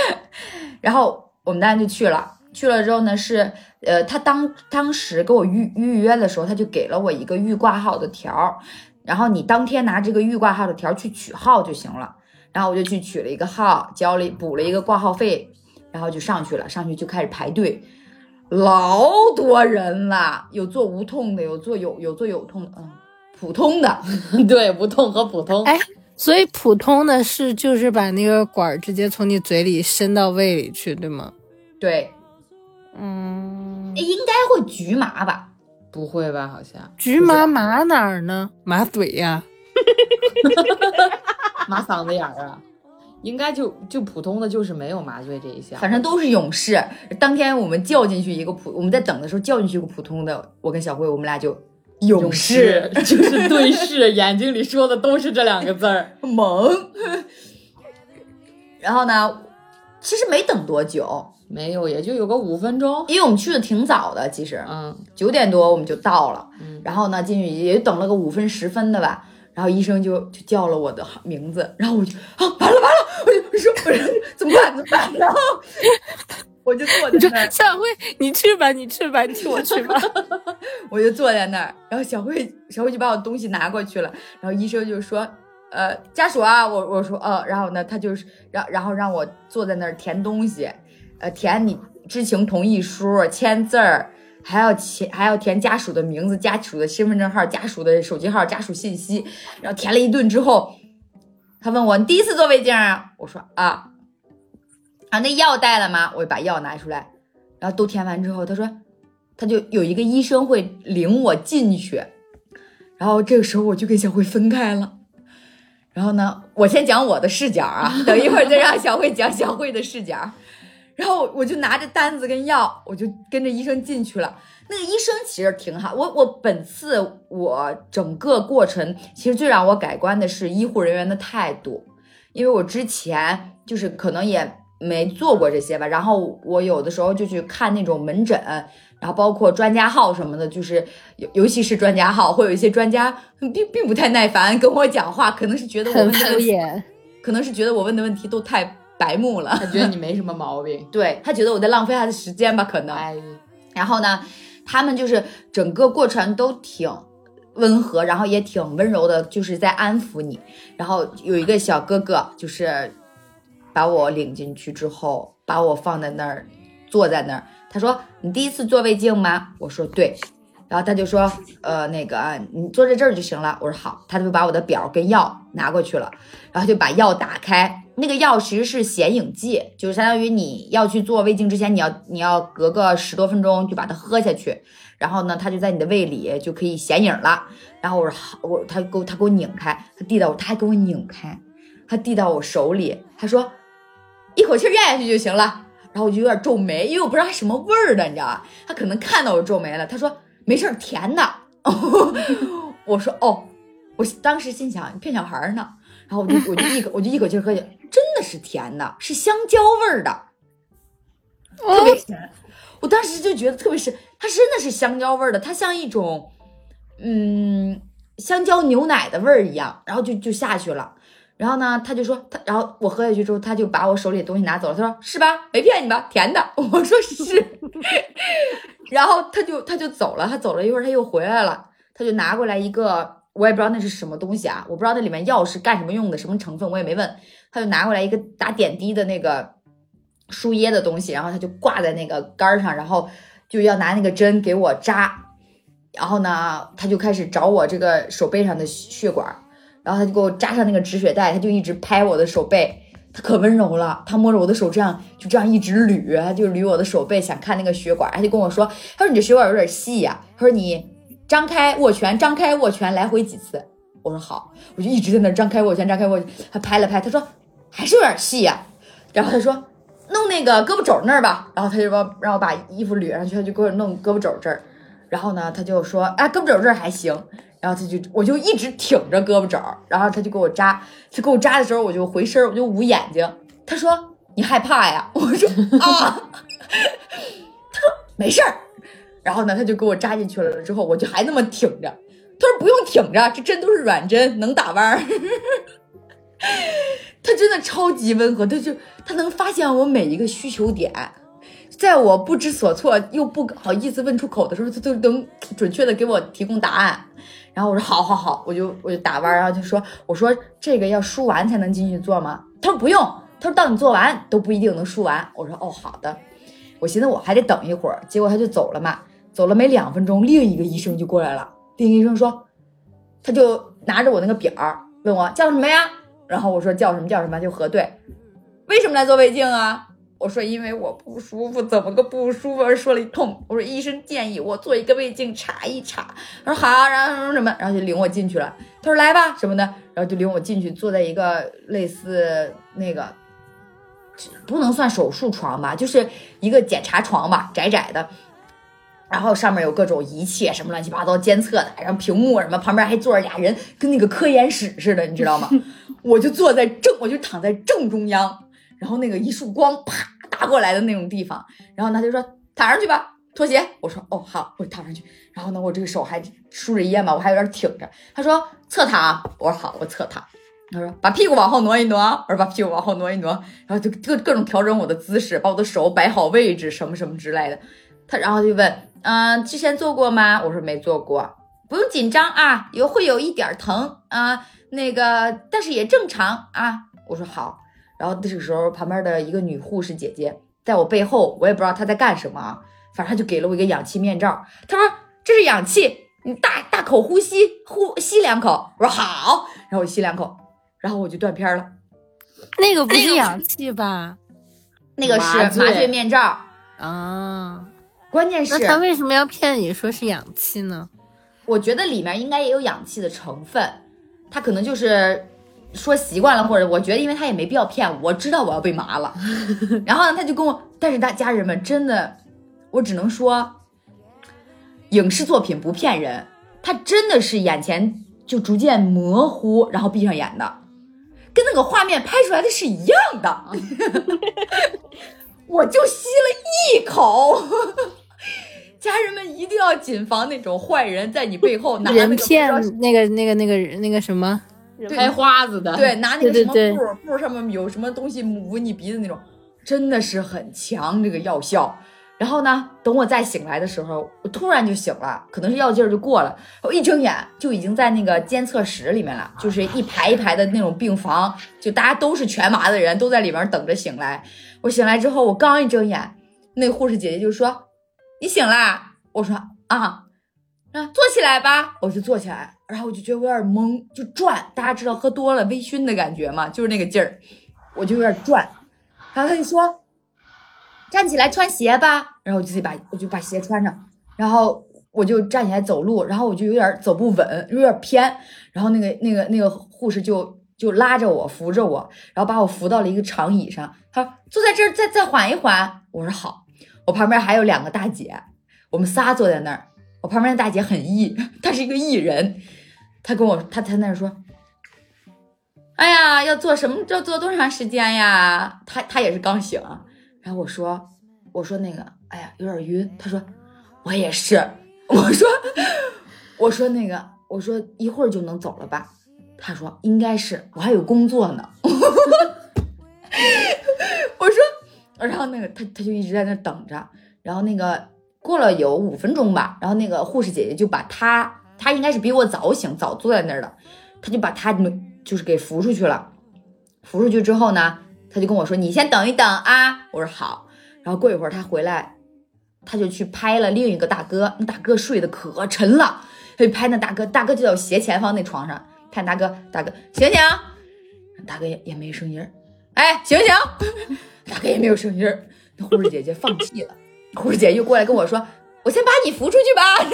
然后我们当然就去了，去了之后呢，是呃，他当当时给我预预约的时候，他就给了我一个预挂号的条儿，然后你当天拿这个预挂号的条去取号就行了。然后我就去取了一个号，交了补了一个挂号费，然后就上去了，上去就开始排队，老多人了，有做无痛的，有做有有做有痛的，嗯，普通的，对，无痛和普通。哎所以普通的是就是把那个管儿直接从你嘴里伸到胃里去，对吗？对，嗯，应该会局麻吧？不会吧？好像局麻麻哪儿呢？麻嘴呀。麻嗓子眼儿啊，应该就就普通的，就是没有麻醉这一项。反正都是勇士。当天我们叫进去一个普，我们在等的时候叫进去一个普通的，我跟小慧我们俩就勇士就是对视，眼睛里说的都是这两个字儿。猛。然后呢，其实没等多久，没有，也就有个五分钟。因为我们去的挺早的，其实嗯，九点多我们就到了。嗯然后呢，进去也等了个五分十分的吧。然后医生就就叫了我的名字，然后我就啊，完了完了，我就我说我说怎么办怎么办？然后我就坐在那儿，小慧，你去吧，你去吧，你替我去吧。我就坐在那儿，然后小慧小慧就把我东西拿过去了，然后医生就说，呃，家属啊，我我说呃，然后呢，他就是然然后让我坐在那儿填东西，呃，填你知情同意书，签字儿，还要填还要填家属的名字、家属的身份证号、家属的手机号、家属信息，然后填了一顿之后，他问我你第一次做胃镜啊？我说啊，啊，那药带了吗？我就把药拿出来，然后都填完之后，他说。他就有一个医生会领我进去，然后这个时候我就跟小慧分开了。然后呢，我先讲我的视角啊，等一会儿再让小慧讲小慧的视角。然后我就拿着单子跟药，我就跟着医生进去了。那个医生其实挺好，我我本次我整个过程，其实最让我改观的是医护人员的态度，因为我之前就是可能也没做过这些吧，然后我有的时候就去看那种门诊。然后包括专家号什么的，就是尤尤其是专家号，会有一些专家并并不太耐烦跟我讲话，可能是觉得我很问的敷衍。可能是觉得我问的问题都太白目了，他觉得你没什么毛病。对他觉得我在浪费他的时间吧，可能。哎，然后呢，他们就是整个过程都挺温和，然后也挺温柔的，就是在安抚你。然后有一个小哥哥，就是把我领进去之后，把我放在那儿，坐在那儿。他说：“你第一次做胃镜吗？”我说：“对。”然后他就说：“呃，那个啊，你坐在这儿就行了。”我说：“好。”他就把我的表跟药拿过去了，然后就把药打开。那个药其实是显影剂，就是相当于你要去做胃镜之前，你要你要隔个十多分钟就把它喝下去，然后呢，它就在你的胃里就可以显影了。然后我说好，我他给我他给我拧开，他递到我，他还给我拧开，他递到我手里，他说一口气咽下去就行了。然后我就有点皱眉，因为我不知道它什么味儿的，你知道吧？他可能看到我皱眉了，他说没事，甜的。我说哦，我当时心想你骗小孩呢。然后我就我就一口我就一口气喝下去，真的是甜的，是香蕉味儿的，特别甜。我当时就觉得，特别是它真的是香蕉味儿的，它像一种嗯香蕉牛奶的味儿一样，然后就就下去了。然后呢，他就说他，然后我喝下去之后，他就把我手里的东西拿走了。他说是吧？没骗你吧？甜的。我说是。然后他就他就走了，他走了一会儿他又回来了，他就拿过来一个，我也不知道那是什么东西啊，我不知道那里面药是干什么用的，什么成分我也没问。他就拿过来一个打点滴的那个输液的东西，然后他就挂在那个杆上，然后就要拿那个针给我扎。然后呢，他就开始找我这个手背上的血管。然后他就给我扎上那个止血带，他就一直拍我的手背，他可温柔了。他摸着我的手，这样就这样一直捋，他就捋我的手背，想看那个血管。他就跟我说：“他说你这血管有点细呀。”他说你张开握拳，张开握拳，来回几次。我说好，我就一直在那张开握拳，张开握。他拍了拍，他说还是有点细呀。然后他说弄那个胳膊肘那儿吧。然后他就帮让我把衣服捋上去，他就给我弄胳膊肘这儿。然后呢，他就说啊，胳膊肘这儿还行。然后他就，我就一直挺着胳膊肘然后他就给我扎。他给我扎的时候，我就回身我就捂眼睛。他说：“你害怕呀？”我说：“啊。”他说：“没事儿。”然后呢，他就给我扎进去了。之后我就还那么挺着。他说：“不用挺着，这针都是软针，能打弯儿。”他真的超级温和，他就他能发现我每一个需求点，在我不知所措又不好意思问出口的时候，他都能准确的给我提供答案。然后我说好好好，我就我就打弯，然后就说我说这个要输完才能进去做吗？他说不用，他说到你做完都不一定能输完。我说哦好的，我寻思我还得等一会儿，结果他就走了嘛，走了没两分钟，另一个医生就过来了。另一个医生说，他就拿着我那个表问我叫什么呀？然后我说叫什么叫什么就核对，为什么来做胃镜啊？我说因为我不舒服，怎么个不舒服？说了一通。我说医生建议我做一个胃镜查一查。他说好，然后什么什么，然后就领我进去了。他说来吧什么的，然后就领我进去，坐在一个类似那个不能算手术床吧，就是一个检查床吧，窄窄的。然后上面有各种仪器，什么乱七八糟监测的，然后屏幕什么，旁边还坐着俩人，跟那个科研室似的，你知道吗？我就坐在正，我就躺在正中央。然后那个一束光啪打过来的那种地方，然后他就说躺上去吧，脱鞋。我说哦好，我躺上去。然后呢，我这个手还输着液嘛，我还有点挺着。他说侧躺，我说好，我侧躺。他说把屁股往后挪一挪，我说把屁股往后挪一挪。然后就各各种调整我的姿势，把我的手摆好位置，什么什么之类的。他然后就问，嗯，之前做过吗？我说没做过，不用紧张啊，有会有一点疼啊，那个但是也正常啊。我说好。然后这个时候，旁边的一个女护士姐姐在我背后，我也不知道她在干什么啊，反正她就给了我一个氧气面罩。她说：“这是氧气，你大大口呼吸，呼吸两口。”我说：“好。”然后我吸两口，然后我就断片了。那个不是氧气吧？那个是麻醉面罩啊。关键是，那他为什么要骗你说是氧气呢？我觉得里面应该也有氧气的成分，他可能就是。说习惯了，或者我觉得，因为他也没必要骗我，我知道我要被麻了。然后呢，他就跟我，但是大家人们真的，我只能说，影视作品不骗人，他真的是眼前就逐渐模糊，然后闭上眼的，跟那个画面拍出来的是一样的。我就吸了一口，家人们一定要谨防那种坏人在你背后拿人骗那个那个那个那个什么。开花子的，对，拿那个什么布，布上面有什么东西捂你鼻子那种，真的是很强这个药效。然后呢，等我再醒来的时候，我突然就醒了，可能是药劲儿就过了。我一睁眼就已经在那个监测室里面了，就是一排一排的那种病房，就大家都是全麻的人都在里面等着醒来。我醒来之后，我刚一睁眼，那个护士姐姐就说：“你醒啦？”我说：“啊。”啊，坐起来吧，我就坐起来，然后我就觉得我有点懵，就转。大家知道喝多了微醺的感觉吗？就是那个劲儿，我就有点转。然后他就说：“站起来穿鞋吧。”然后我就自己把我就把鞋穿上，然后我就站起来走路，然后我就有点走不稳，有点偏。然后那个那个那个护士就就拉着我扶着我，然后把我扶到了一个长椅上。他说坐在这儿再再缓一缓。我说好。我旁边还有两个大姐，我们仨坐在那儿。我旁边的大姐很艺，她是一个艺人。她跟我，她在那说：“哎呀，要做什么？要做多长时间呀？”她她也是刚醒。然后我说：“我说那个，哎呀，有点晕。”她说：“我也是。”我说：“我说那个，我说一会儿就能走了吧？”她说：“应该是，我还有工作呢。”然后那个他他就一直在那等着，然后那个过了有五分钟吧，然后那个护士姐姐就把他，他应该是比我早醒，早坐在那儿的，他就把他就是给扶出去了。扶出去之后呢，他就跟我说：“你先等一等啊。”我说好。然后过一会儿他回来，他就去拍了另一个大哥，那大哥睡得可沉了，他就拍那大哥，大哥就在我斜前方那床上，拍大哥，大哥醒醒，大哥也也没声音，哎醒醒。大哥也没有声音儿，那护士姐姐放弃了。护士姐又过来跟我说：“我先把你扶出去吧。”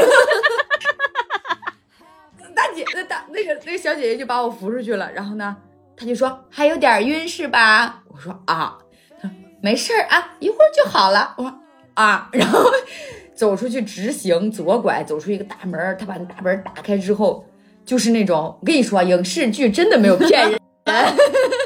大姐，那大那个那个小姐姐就把我扶出去了。然后呢，她就说：“还有点晕是吧？”我说：“啊。”她说：“没事儿啊，一会儿就好了。”我说：“啊。”然后走出去直行左拐，走出一个大门。她把那大门打开之后，就是那种我跟你说，影视剧真的没有骗人。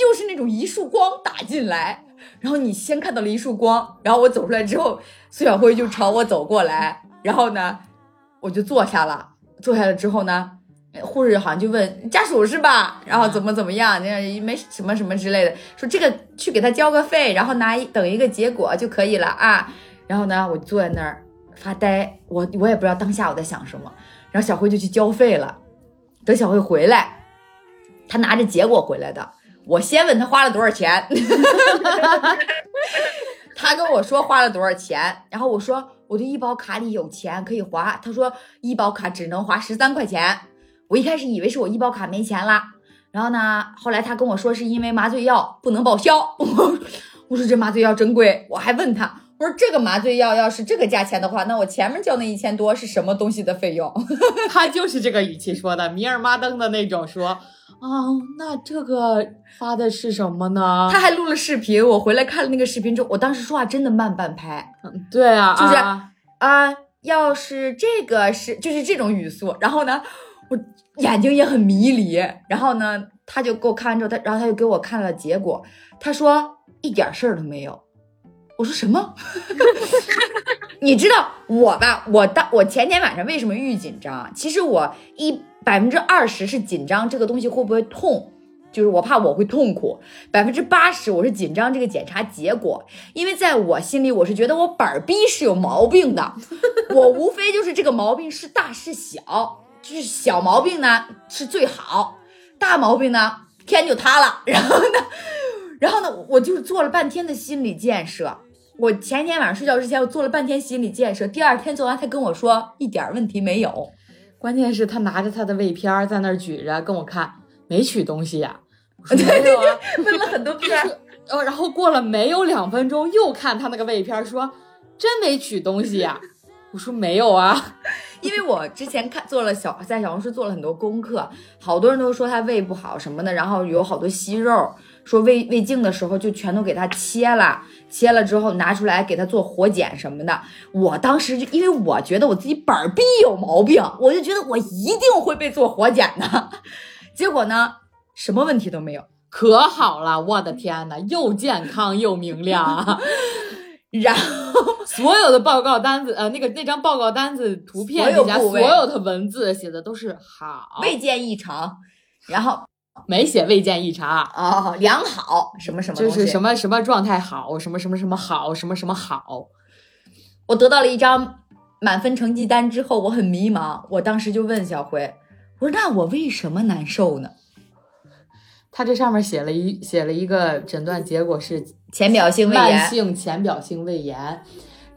就是那种一束光打进来，然后你先看到了一束光，然后我走出来之后，苏小辉就朝我走过来，然后呢，我就坐下了。坐下了之后呢，护士好像就问家属是吧？然后怎么怎么样？那没什么什么之类的，说这个去给他交个费，然后拿一等一个结果就可以了啊。然后呢，我坐在那儿发呆，我我也不知道当下我在想什么。然后小辉就去交费了，等小辉回来，他拿着结果回来的。我先问他花了多少钱，他跟我说花了多少钱，然后我说我的医保卡里有钱可以花，他说医保卡只能花十三块钱，我一开始以为是我医保卡没钱了，然后呢，后来他跟我说是因为麻醉药不能报销，我说这麻醉药真贵，我还问他，我说这个麻醉药要是这个价钱的话，那我前面交那一千多是什么东西的费用？他就是这个语气说的，米尔妈登的那种说。啊，那这个发的是什么呢？他还录了视频，我回来看了那个视频之后，我当时说话真的慢半拍。嗯，对啊，就是啊，要是这个是就是这种语速，然后呢，我眼睛也很迷离，然后呢，他就给我看完之后，他然后他就给我看了结果，他说一点事儿都没有。我说什么？你知道我吧？我当我前天晚上为什么预紧张？其实我一。百分之二十是紧张这个东西会不会痛，就是我怕我会痛苦。百分之八十我是紧张这个检查结果，因为在我心里我是觉得我板儿逼是有毛病的，我无非就是这个毛病是大是小，就是小毛病呢是最好，大毛病呢天就塌了。然后呢，然后呢，我就是做了半天的心理建设。我前一天晚上睡觉之前我做了半天心理建设，第二天做完他跟我说一点问题没有。关键是，他拿着他的胃片在那儿举着，跟我看，没取东西呀？没有啊，问了很多遍。哦，然后过了没有两分钟，又看他那个胃片，说真没取东西呀？我说没有啊，因为我之前看做了小在小红书做了很多功课，好多人都说他胃不好什么的，然后有好多息肉。说胃胃镜的时候就全都给他切了，切了之后拿出来给他做活检什么的。我当时就因为我觉得我自己板儿逼有毛病，我就觉得我一定会被做活检的。结果呢，什么问题都没有，可好了，我的天呐，又健康又明亮。然后 所有的报告单子，呃，那个那张报告单子图片底下所有的文字写的都是好，未见异常。然后。没写未见异常哦，良好什么什么，就是什么什么状态好，什么什么什么好，什么什么好。我得到了一张满分成绩单之后，我很迷茫。我当时就问小辉，我说：“那我为什么难受呢？”他这上面写了一写了一个诊断结果是浅表性胃炎，慢性浅表性胃炎。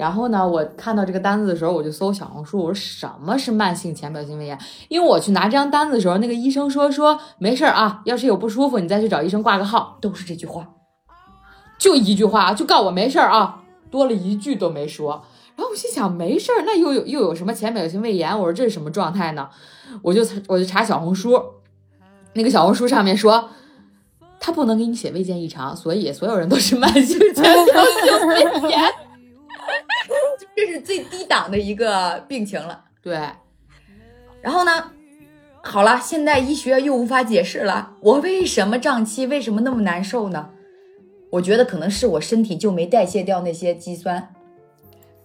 然后呢，我看到这个单子的时候，我就搜小红书，我说什么是慢性浅表性胃炎？因为我去拿这张单子的时候，那个医生说说没事儿啊，要是有不舒服，你再去找医生挂个号，都是这句话，就一句话，就告我没事儿啊，多了一句都没说。然后我心想，没事儿，那又有又有什么浅表性胃炎？我说这是什么状态呢？我就我就查小红书，那个小红书上面说，他不能给你写胃健异常，所以所有人都是慢性浅表性胃炎。最低档的一个病情了。对，然后呢，好了，现在医学又无法解释了，我为什么胀气，为什么那么难受呢？我觉得可能是我身体就没代谢掉那些肌酸。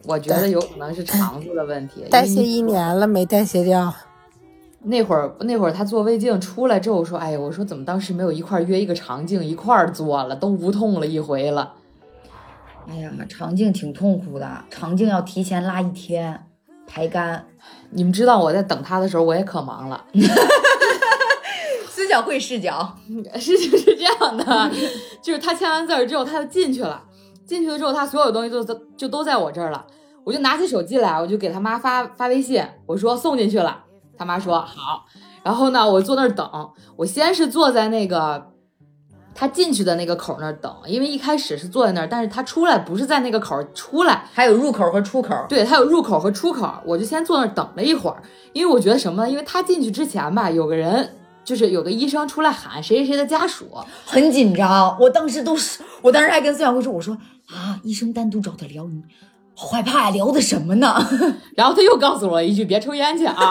我觉得有可能是肠子的问题。代谢一年了没代谢掉。那会儿那会儿他做胃镜出来之后说：“哎呀，我说怎么当时没有一块约一个肠镜一块儿做了，都无痛了一回了。”哎呀，肠镜挺痛苦的，肠镜要提前拉一天排干。你们知道我在等他的时候，我也可忙了。思想会视角，事情是这样的，就是他签完字儿之后，他就进去了。进去了之后，他所有东西都都就都在我这儿了。我就拿起手机来，我就给他妈发发微信，我说送进去了。他妈说好。然后呢，我坐那儿等。我先是坐在那个他进去的那个口那儿等，因为一开始是坐在那儿，但是他出来不是在那个口出来，还有入口和出口。对，他有入口和出口。我就先坐那儿等了一会儿，因为我觉得什么呢？因为他进去之前吧，有个人。就是有个医生出来喊谁谁谁的家属，很紧张。我当时都是，我当时还跟孙小辉说：“我说啊，医生单独找他聊，你好害怕呀，聊的什么呢？” 然后他又告诉我一句：“别抽烟去啊。”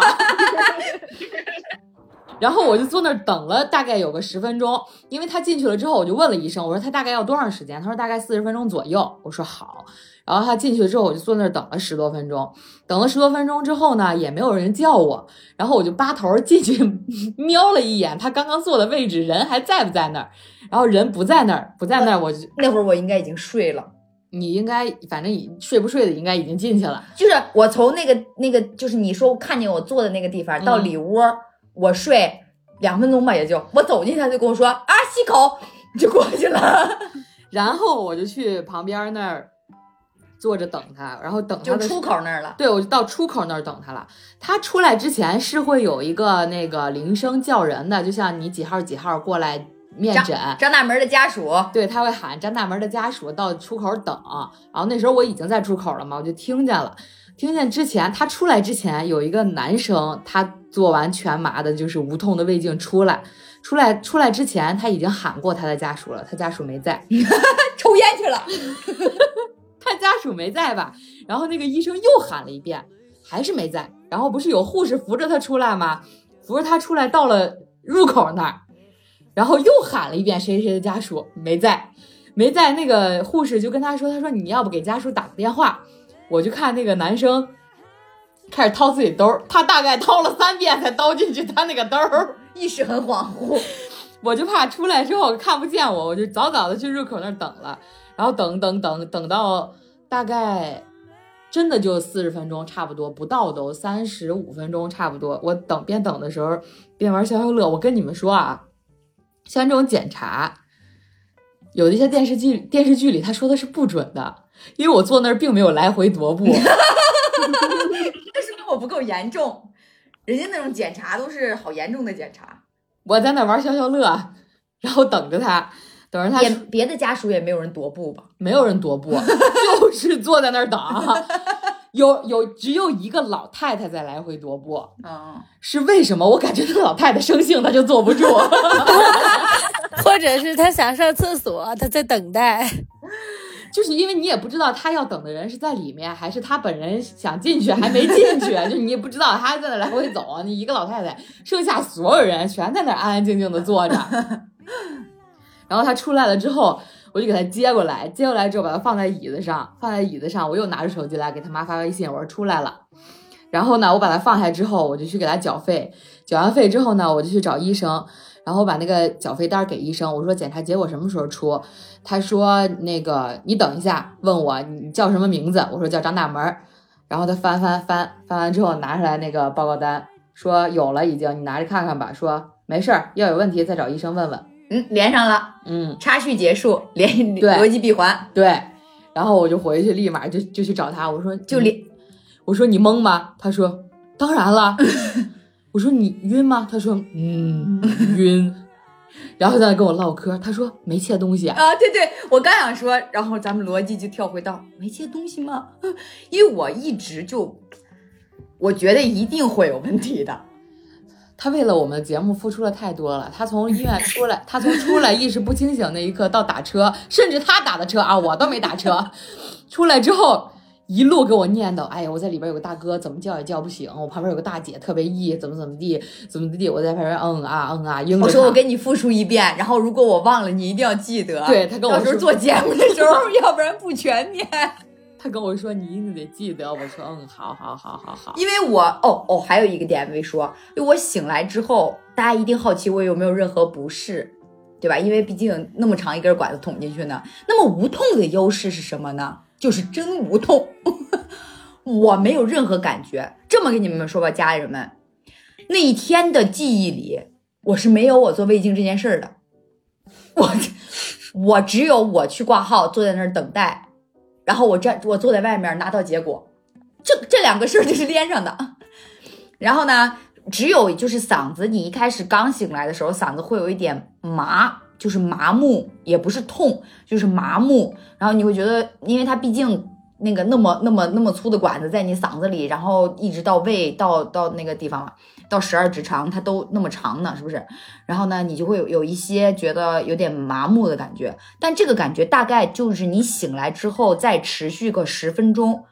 然后我就坐那儿等了大概有个十分钟，因为他进去了之后，我就问了医生：“我说他大概要多长时间？”他说：“大概四十分钟左右。”我说：“好。”然后他进去之后，我就坐那儿等了十多分钟。等了十多分钟之后呢，也没有人叫我。然后我就扒头进去 瞄了一眼他刚刚坐的位置，人还在不在那儿？然后人不在那儿，不在那儿，我就那会儿我应该已经睡了。你应该反正睡不睡的，应该已经进去了。就是我从那个那个，就是你说看见我坐的那个地方到里屋，我睡两分钟吧，也就我走进去，他就跟我说啊，吸口 就过去了。然后我就去旁边那儿。坐着等他，然后等他就出口那儿了。对，我就到出口那儿等他了。他出来之前是会有一个那个铃声叫人的，就像你几号几号过来面诊。张大门的家属，对他会喊张大门的家属到出口等。然后那时候我已经在出口了嘛，我就听见了。听见之前他出来之前有一个男生，他做完全麻的，就是无痛的胃镜出来。出来出来之前他已经喊过他的家属了，他家属没在，抽烟去了。他家属没在吧？然后那个医生又喊了一遍，还是没在。然后不是有护士扶着他出来吗？扶着他出来到了入口那儿，然后又喊了一遍谁谁的家属没在，没在。那个护士就跟他说：“他说你要不给家属打个电话。”我就看那个男生开始掏自己兜，他大概掏了三遍才掏进去他那个兜，意识很恍惚。我就怕出来之后看不见我，我就早早的去入口那儿等了。然后等等等等到大概真的就四十分钟，差不多不到都三十五分钟差不多。我等边等的时候边玩消消乐。我跟你们说啊，像这种检查，有的一些电视剧电视剧里他说的是不准的，因为我坐那儿并没有来回踱步。那说明我不够严重，人家那种检查都是好严重的检查。我在那玩消消乐，然后等着他。等着他，也别的家属也没有人踱步吧？没有人踱步，就是坐在那儿等。有有只有一个老太太在来回踱步。嗯，是为什么？我感觉那老太太生性，她就坐不住，或者是她想上厕所，她在等待。就是因为你也不知道他要等的人是在里面，还是他本人想进去还没进去，就你也不知道他在那来回走。你一个老太太，剩下所有人全在那安安静静的坐着。然后他出来了之后，我就给他接过来，接过来之后把他放在椅子上，放在椅子上，我又拿着手机来给他妈发微信，我说出来了。然后呢，我把他放下之后，我就去给他缴费，缴完费之后呢，我就去找医生，然后把那个缴费单给医生，我说检查结果什么时候出？他说那个你等一下，问我你叫什么名字？我说叫张大门。然后他翻翻翻翻完之后拿出来那个报告单，说有了已经，你拿着看看吧。说没事儿，要有问题再找医生问问。嗯，连上了，嗯，插叙结束，连对逻辑闭环，对，然后我就回去，立马就就去找他，我说就连，我说你懵吗？他说当然了，我说你晕吗？他说嗯晕，然后在那跟我唠嗑，他说没切东西啊，对对，我刚想说，然后咱们逻辑就跳回到没切东西吗？因为我一直就我觉得一定会有问题的。他为了我们节目付出了太多了。他从医院出来，他从出来意识不清醒那一刻到打车，甚至他打的车啊，我都没打车。出来之后。一路给我念叨，哎呀，我在里边有个大哥，怎么叫也叫不醒；我旁边有个大姐，特别 E，怎么怎么地，怎么地。我在旁边嗯啊嗯啊，应我说我给你复述一遍，然后如果我忘了，你一定要记得。对他跟我说做节目的时候，要不然不全面。他跟我说你一定得记得。我说嗯，好好好好好。因为我哦哦，还有一个点没说，因为我醒来之后，大家一定好奇我有没有任何不适，对吧？因为毕竟那么长一根管子捅进去呢。那么无痛的优势是什么呢？就是真无痛，我没有任何感觉。这么跟你们说吧，家人们，那一天的记忆里，我是没有我做胃镜这件事儿的。我我只有我去挂号，坐在那儿等待，然后我站我坐在外面拿到结果，这这两个事儿就是连上的。然后呢，只有就是嗓子，你一开始刚醒来的时候，嗓子会有一点麻。就是麻木，也不是痛，就是麻木。然后你会觉得，因为它毕竟那个那么那么那么粗的管子在你嗓子里，然后一直到胃到到那个地方，到十二指肠，它都那么长呢，是不是？然后呢，你就会有有一些觉得有点麻木的感觉。但这个感觉大概就是你醒来之后再持续个十分钟。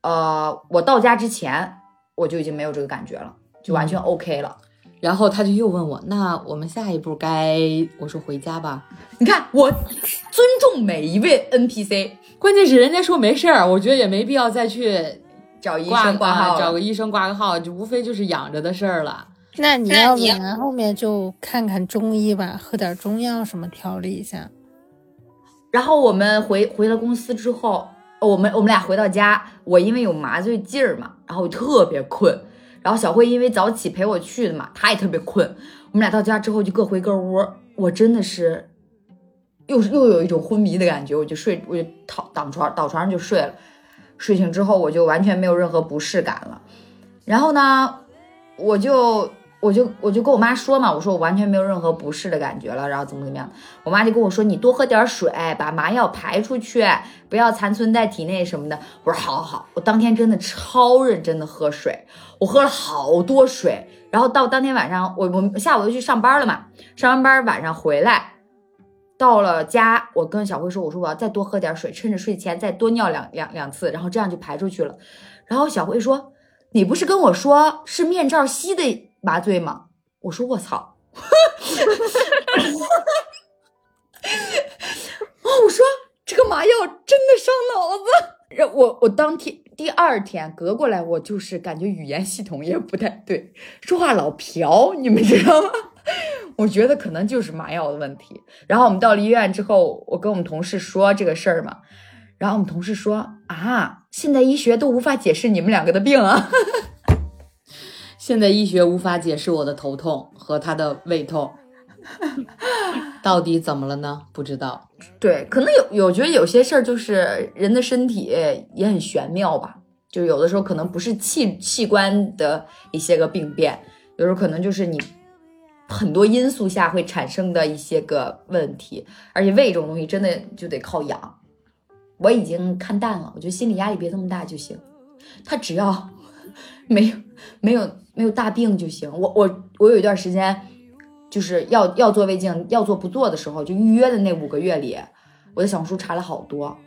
呃，我到家之前我就已经没有这个感觉了，就完全 OK 了。然后他就又问我，那我们下一步该？我说回家吧。你看，我尊重每一位 NPC，关键是人家说没事儿，我觉得也没必要再去找医生挂号，找个医生挂个号，就无非就是养着的事儿了。那你要不然后面就看看中医吧，喝点中药什么调理一下。然后我们回回了公司之后，我们我们俩回到家，我因为有麻醉劲儿嘛，然后特别困。然后小慧因为早起陪我去的嘛，她也特别困。我们俩到家之后就各回各屋，我真的是又又有一种昏迷的感觉，我就睡，我就躺躺床倒床上就睡了。睡醒之后我就完全没有任何不适感了。然后呢，我就。我就我就跟我妈说嘛，我说我完全没有任何不适的感觉了，然后怎么怎么样，我妈就跟我说你多喝点水，把麻药排出去，不要残存在体内什么的。我说好好好，我当天真的超认真的喝水，我喝了好多水，然后到当天晚上，我我下午又去上班了嘛，上完班晚上回来，到了家，我跟小辉说，我说我要再多喝点水，趁着睡前再多尿两两两次，然后这样就排出去了。然后小辉说，你不是跟我说是面罩吸的？麻醉吗？我说我操！哦，我说这个麻药真的伤脑子。然我我当天第二天隔过来，我就是感觉语言系统也不太对，说话老瓢，你们知道吗？我觉得可能就是麻药的问题。然后我们到了医院之后，我跟我们同事说这个事儿嘛，然后我们同事说啊，现在医学都无法解释你们两个的病啊。现在医学无法解释我的头痛和他的胃痛，到底怎么了呢？不知道。对，可能有，我觉得有些事儿就是人的身体也很玄妙吧。就有的时候可能不是器器官的一些个病变，有时候可能就是你很多因素下会产生的一些个问题。而且胃这种东西真的就得靠养。我已经看淡了，我觉得心理压力别这么大就行。他只要没有没有。没有大病就行。我我我有一段时间，就是要要做胃镜，要做不做的时候，就预约的那五个月里，我在小红书查了好多，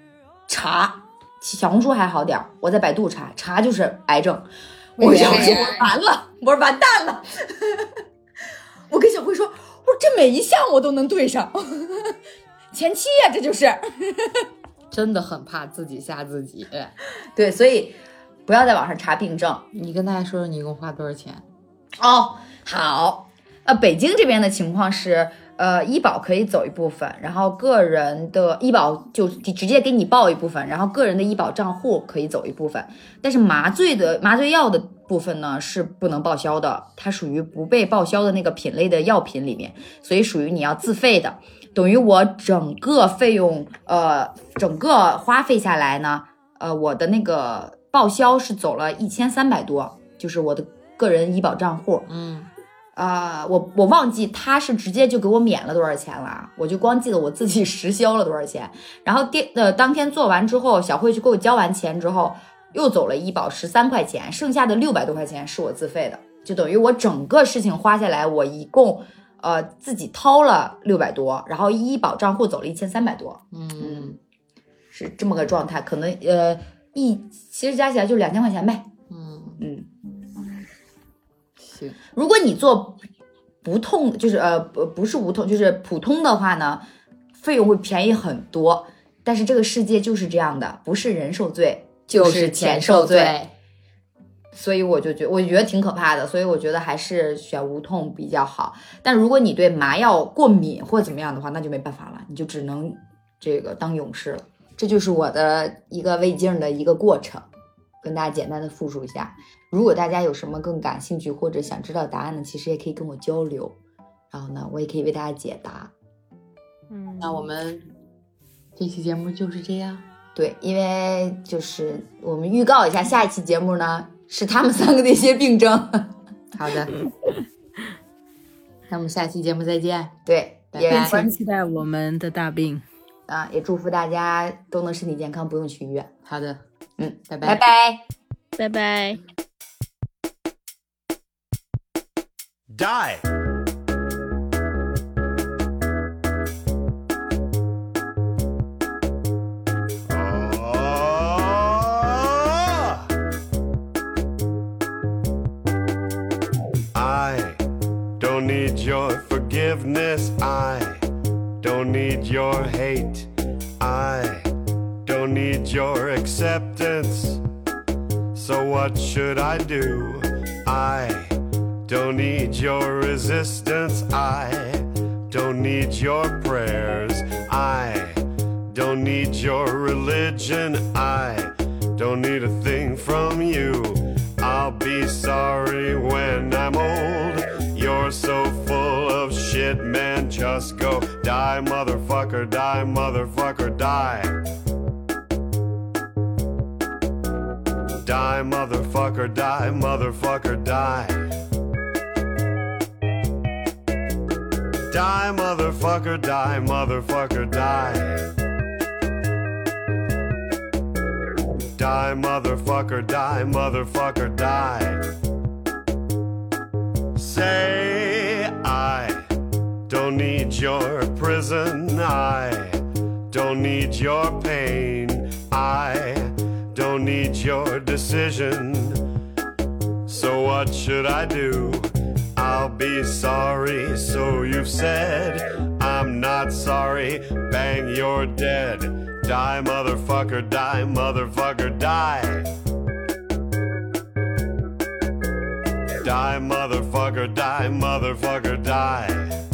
查小红书还好点儿我在百度查查就是癌症。我说完了，我说完蛋了。我跟小辉说，我说这每一项我都能对上，前期呀，这就是 真的很怕自己吓自己。对，所以。不要在网上查病症，你跟大家说说你一共花多少钱？哦，好，呃，北京这边的情况是，呃，医保可以走一部分，然后个人的医保就直接给你报一部分，然后个人的医保账户可以走一部分，但是麻醉的麻醉药的部分呢是不能报销的，它属于不被报销的那个品类的药品里面，所以属于你要自费的，等于我整个费用，呃，整个花费下来呢，呃，我的那个。报销是走了一千三百多，就是我的个人医保账户。嗯，啊，我我忘记他是直接就给我免了多少钱了，我就光记得我自己实销了多少钱。然后第呃当天做完之后，小慧去给我交完钱之后，又走了医保十三块钱，剩下的六百多块钱是我自费的。就等于我整个事情花下来，我一共呃自己掏了六百多，然后医保账户走了一千三百多，嗯是这么个状态，可能呃一其实加起来就两千块钱呗。嗯，嗯，行，如果你做不痛，就是呃不不是无痛，就是普通的话呢，费用会便宜很多。但是这个世界就是这样的，不是人受罪就是钱受罪。所以我就觉我觉得挺可怕的，所以我觉得还是选无痛比较好。但如果你对麻药过敏或怎么样的话，那就没办法了，你就只能这个当勇士了。这就是我的一个胃镜的一个过程，跟大家简单的复述一下。如果大家有什么更感兴趣或者想知道答案的，其实也可以跟我交流，然后呢，我也可以为大家解答。嗯，那我们这期节目就是这样。对，因为就是我们预告一下，下一期节目呢是他们三个的一些病症。好的，那我们下期节目再见。对，也敬请期待我们的大病。啊，也祝福大家都能身体健康，不用去医院。好的，嗯，拜拜拜。拜拜拜。Die. Ah! I don't need your forgiveness. I need your hate. I don't need your acceptance. So what should I do? I don't need your resistance. I don't need your prayers. I don't need your religion. I don't need a thing from you. I'll be sorry when I'm old. You're so full of shit, man. Just go die, motherfucker, die, motherfucker, die. Die, motherfucker, die, motherfucker, die. Die, motherfucker, die, motherfucker, die. Die, motherfucker, die, motherfucker, die. Say, don't need your prison. I don't need your pain. I don't need your decision. So what should I do? I'll be sorry, so you've said. I'm not sorry, bang, you're dead. Die, motherfucker, die, motherfucker, die. Die, motherfucker, die, motherfucker, die.